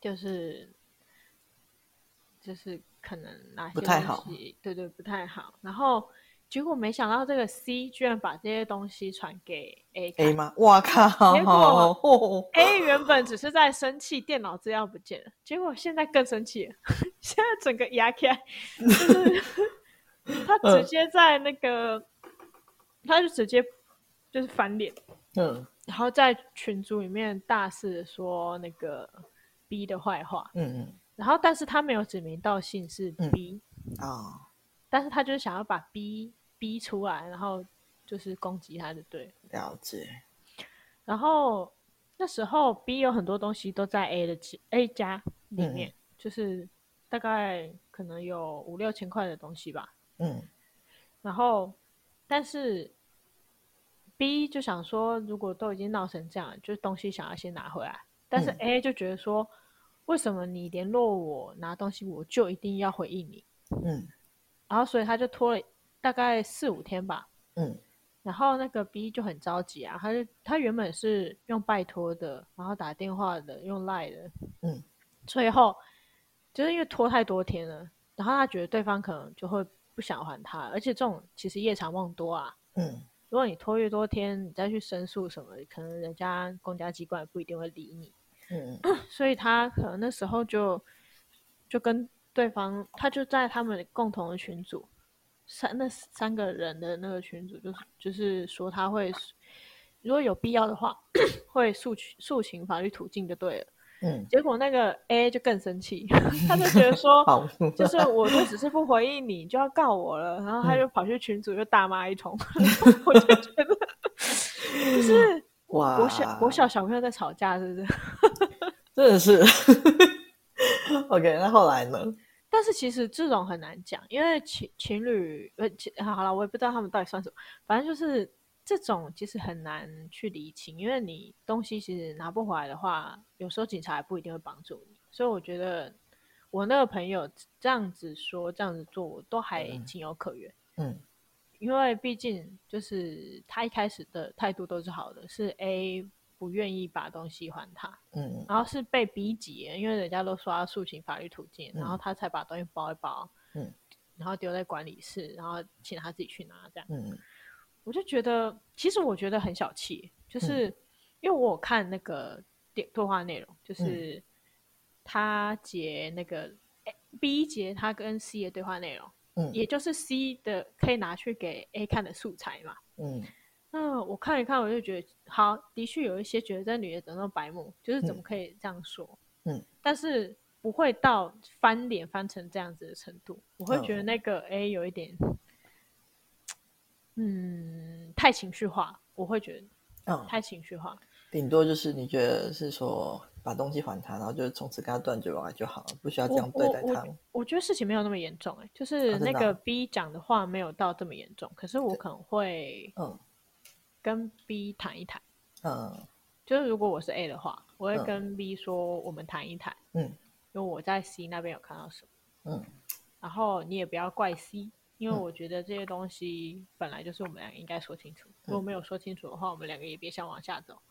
就是、嗯、就是可能哪些东西，不太好，对对，不太好，然后。结果没想到这个 C 居然把这些东西传给 A 看。A 吗？哇靠！结果 A 原本只是在生气，电脑资料不见了。结果现在更生气了，现在整个压开，就是他直接在那个，嗯、他就直接就是翻脸，嗯，然后在群组里面大肆说那个 B 的坏话，嗯嗯，然后但是他没有指名道姓是 B 啊、但是他就是想要把 B。逼出来，然后就是攻击他的对，了解。然后那时候 B 有很多东西都在 A 的 A 家里面，嗯，就是大概可能有五六千块的东西吧。嗯。然后，但是 B 就想说，如果都已经闹成这样，就东西想要先拿回来。但是 A 就觉得说，嗯，为什么你联络我拿东西，我就一定要回应你？嗯。然后，所以他就拖了。大概四五天吧，嗯，然后那个 B 就很着急啊，他就他原本是用拜托的，然后打电话的，用赖的，嗯，最后就是因为拖太多天了，然后他觉得对方可能就会不想还他，而且这种其实夜长梦多啊，嗯，如果你拖越多天，你再去申诉什么，可能人家公家机关也不一定会理你，嗯，所以他可能那时候就就跟对方，他就在他们共同的群组。三那三个人的那个群组，就是就是说他会，如果有必要的话，会诉取诉请法律途径就对了。嗯，结果那个 A 就更生气，他就觉得说，就是 我就只是不回应你，就要告我了，然后他就跑去群组就大骂一通，嗯、我就觉得，就是哇，国小国小小朋友在吵架，是不是？真的是。OK，那后来呢？但是其实这种很难讲，因为情情侣呃，好了，我也不知道他们到底算什么，反正就是这种其实很难去理清，因为你东西其实拿不回来的话，有时候警察也不一定会帮助你。所以我觉得我那个朋友这样子说、这样子做，我都还情有可原。嗯，因为毕竟就是他一开始的态度都是好的，是 A。不愿意把东西还他，嗯，然后是被逼急，因为人家都说要诉请法律途径，嗯，然后他才把东西包一包，嗯，然后丢在管理室，然后请他自己去拿，这样，嗯，我就觉得，其实我觉得很小气，就是因为我有看那个电对话内容，就是他截那个 B 截他跟 C 的对话内容，嗯，也就是 C 的可以拿去给 A 看的素材嘛，嗯。那我看一看，我就觉得好，的确有一些觉得这女的怎么那么白目，就是怎么可以这样说？嗯，但是不会到翻脸翻成这样子的程度。我会觉得那个 A 有一点，嗯，嗯太情绪化。我会觉得，嗯，太情绪化。顶多就是你觉得是说把东西还他，然后就从此跟他断绝往来就好了，不需要这样对待他。我，我，我觉得事情没有那么严重，哎，就是那个 B 讲的话没有到这么严重，可是我可能会，嗯。跟 B 谈一谈，嗯，就是如果我是 A 的话，我会跟 B 说，我们谈一谈，嗯，因为我在 C 那边有看到什么，嗯，然后你也不要怪 C，因为我觉得这些东西本来就是我们两个应该说清楚，嗯，如果没有说清楚的话，我们两个也别想往下走。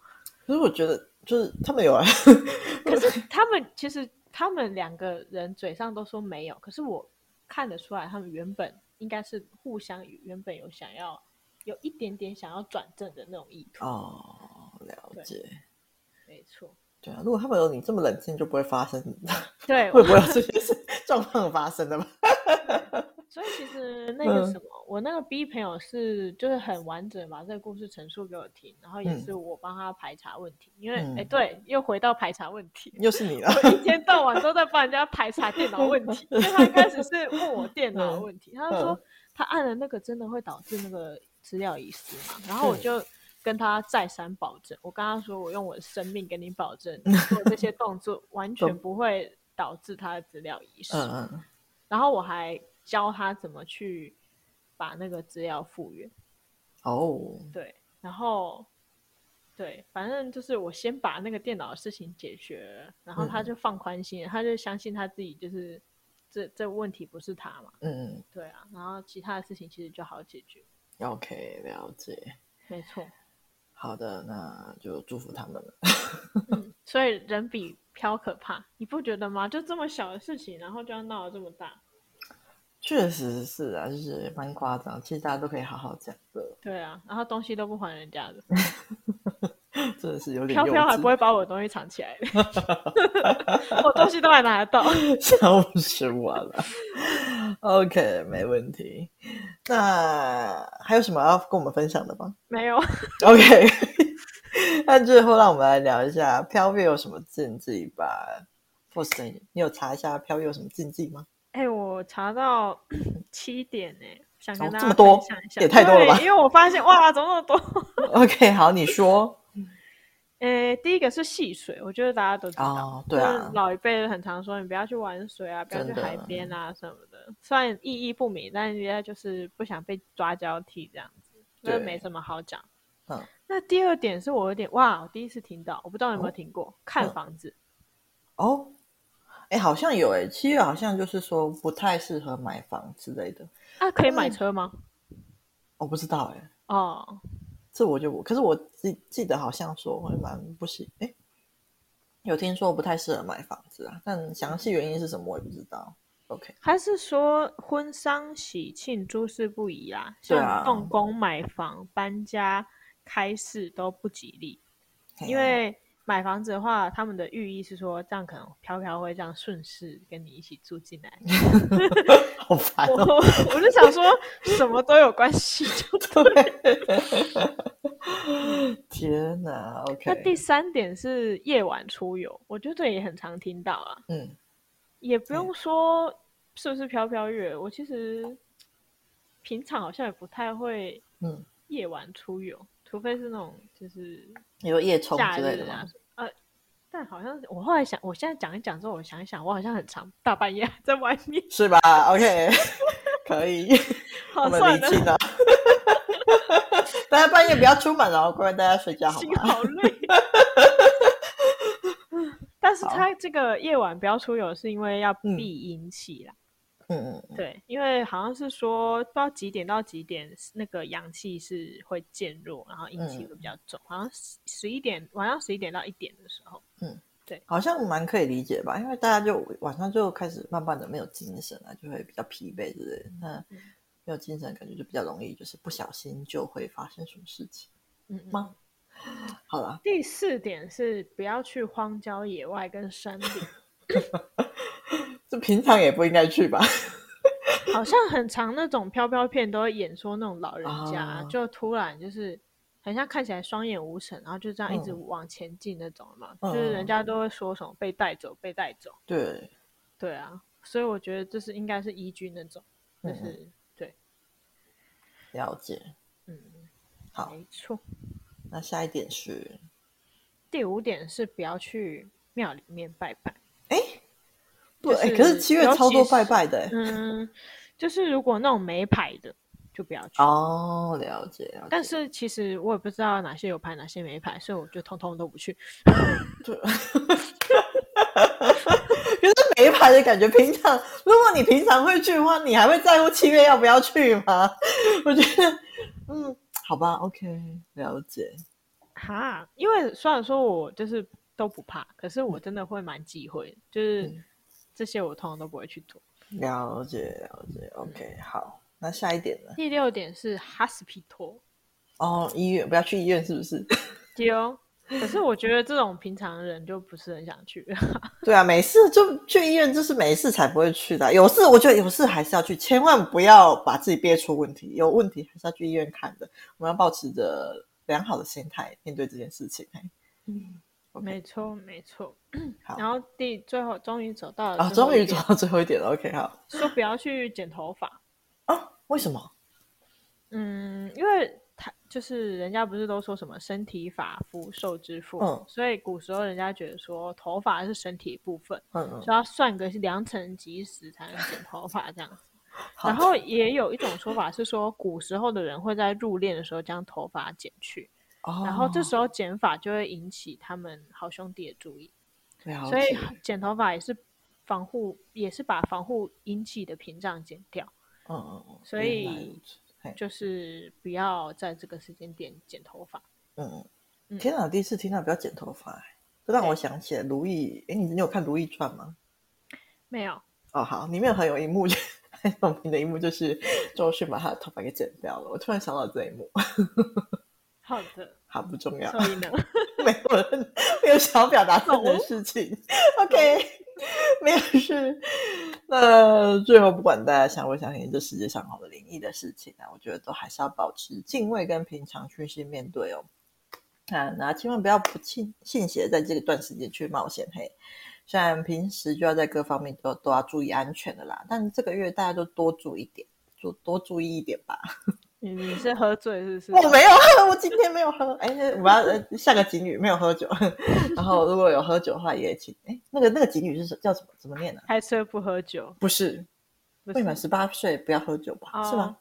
可是我觉得，就是他们有啊，可是他们其实他们两个人嘴上都说没有，可是我看得出来，他们原本应该是互相原本有想要。有一点点想要转正的那种意图哦，了解，没错，对啊，如果他们有你这么冷静，就不会发生，对，会不会有这些事 状况发生的吗？所以其实那个什么、嗯，我那个 B 朋友是就是很完整把这个故事陈述给我听，然后也是我帮他排查问题，嗯、因为哎、欸，对，又回到排查问题，又是你了，我一天到晚都在帮人家排查电脑问题，因为他一开始是问我电脑的问题，嗯、他就说他按了那个真的会导致那个。资料遗失嘛，然后我就跟他再三保证，我跟他说，我用我的生命跟你保证，做这些动作完全不会导致他的资料遗失。然后我还教他怎么去把那个资料复原。哦，对，然后对，反正就是我先把那个电脑的事情解决了，然后他就放宽心，嗯、他就相信他自己，就是这这问题不是他嘛。嗯嗯，对啊，然后其他的事情其实就好解决。OK，了解。没错。好的，那就祝福他们了。嗯，所以人比飘可怕，你不觉得吗？就这么小的事情，然后就要闹得这么大。确实是啊，就是蛮夸张。其实大家都可以好好讲的。对啊，然后东西都不还人家的，真的是有点。飘飘还不会把我的东西藏起来，我东西都还拿得到，笑死我了。OK，没问题。那还有什么要跟我们分享的吗？没有。OK，那最后让我们来聊一下飘月有什么禁忌吧。f o r s t 你有查一下飘月有什么禁忌吗？哎、欸，我查到 七点呢，想跟大家分享一下，哦、也太多了吧？因为我发现哇，怎么那么多？OK，好，你说。呃，第一个是戏水，我觉得大家都知道，哦、对啊，老一辈很常说你不要去玩水啊，不要去海边啊什么的。虽然意义不明，但人家就是不想被抓交替这样子，那没什么好讲。嗯，那第二点是我有点哇，我第一次听到，我不知道你有没有听过、哦、看房子。哦。哎，好像有哎，七月好像就是说不太适合买房之类的。啊，可以买车吗？我不知道哎。哦，这我就可是我记记得好像说会蛮不行。哎，有听说不太适合买房子啊，但详细原因是什么我也不知道。OK，还是说婚丧喜庆诸事不宜啊？像动工、买房、搬家、开市都不吉利，因为。买房子的话，他们的寓意是说，这样可能飘飘会这样顺势跟你一起住进来。好烦哦！我，我就想说，什么都有关系，就 对。天哪！OK。那第三点是夜晚出游，我觉得这也很常听到啊。嗯。也不用说是不是飘飘月，我其实平常好像也不太会嗯夜晚出游，除非是那种就是有夜冲之类的吗？但好像我后来想，我现在讲一讲之后，我想一想，我好像很长大半夜在外面，是吧？OK，可以，好算了，大家半夜不要出门哦，乖乖大家睡觉好吗？心好累。但是他这个夜晚不要出游，是因为要避阴气啦。嗯嗯，对，因为好像是说不知道几点到几点，那个阳气是会渐弱，然后阴气会比较重。嗯、好像十一点，晚上十一点到一点的时候，嗯，对，好像蛮可以理解吧？因为大家就晚上就开始慢慢的没有精神了，就会比较疲惫之类的。那没有精神，感觉就比较容易，就是不小心就会发生什么事情，嗯吗？好了，第四点是不要去荒郊野外跟山里。这平常也不应该去吧？好像很长那种飘飘片都会演说那种老人家、啊、就突然就是很像看起来双眼无神，然后就这样一直往前进那种嘛，嗯、就是人家都会说什么被带走被带走。对，对啊，所以我觉得这是应该是依据那种，就是、嗯、对，了解，嗯，好，没错。那下一点是第五点是不要去庙里面拜拜。哎。对，哎，可是七月超多拜拜的，嗯，就是如果那种没牌的，就不要去哦。了解，了解。但是其实我也不知道哪些有牌，哪些没牌，所以我就通通都不去。对，可是没牌的感觉，平常如果你平常会去的话，你还会在乎七月要不要去吗？我觉得，嗯，好吧，OK，了解。哈，因为虽然说我就是都不怕，可是我真的会蛮忌讳，就是。嗯这些我通常都不会去做。了解了解，OK，好，那下一点呢？第六点是 hospital。哦，医院不要去医院，是不是？丢。可是我觉得这种平常人就不是很想去。对啊，没事就去医院，就是没事才不会去的。有事我觉得有事还是要去，千万不要把自己憋出问题。有问题还是要去医院看的。我们要保持着良好的心态面对这件事情。嗯。Okay. 没错，没错。好，然后第最后终于走到了啊，终于走到最后一点了。OK，好。说不要去剪头发啊？为什么？嗯，因为他就是人家不是都说什么身体发肤受之父，嗯，所以古时候人家觉得说头发是身体部分，嗯嗯，所以要算个良辰吉时才能剪头发这样子。然后也有一种说法是说，古时候的人会在入殓的时候将头发剪去。哦，然后这时候剪发就会引起他们好兄弟的注意，所以剪头发也是防护，也是把防护引起的屏障剪掉。嗯嗯嗯，所以就是不要在这个时间点剪头发。嗯嗯，天哪，第一次听到不要剪头发，这让我想起了《如懿》。哎，你你有看《如懿传》吗？没有。哦，好，里面很有一幕，很有名的一幕就是周迅把他的头发给剪掉了。我突然想到这一幕。好的，好不重要。没有人没有想要表达这件事情。OK，没有事。那最后，不管大家相不相信这世界上好的灵异的事情啊，我觉得都还是要保持敬畏跟平常去去面对哦。啊，那千万不要不信信邪，在这个段时间去冒险。嘿，虽然平时就要在各方面都都要注意安全的啦，但这个月大家都多注意一点，多多注意一点吧。你你是喝醉是不是？我没有喝，我今天没有喝。哎，我要下个警语，没有喝酒。然后如果有喝酒的话，也请哎，那个那个警语是叫什么？怎么念呢？开车不喝酒？不是，未满十八岁不要喝酒吧？是吗？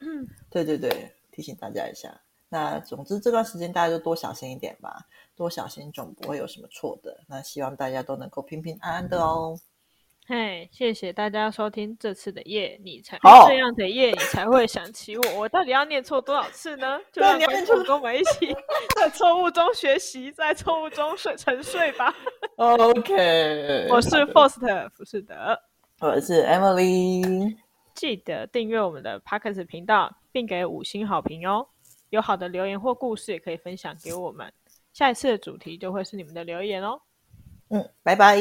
嗯，对对对，提醒大家一下。那总之这段时间大家就多小心一点吧，多小心总不会有什么错的。那希望大家都能够平平安安的哦。嘿，谢谢大家收听这次的夜，你才这样的夜，你才会想起我。我到底要念错多少次呢？就让观众跟我们一起 在错误中学习，在错误中睡沉睡吧。OK，我是 Forst 福士德，我是 Emily，记得订阅我们的 Podcast 频道，并给五星好评哦。有好的留言或故事也可以分享给我们，下一次的主题就会是你们的留言哦。嗯，拜拜。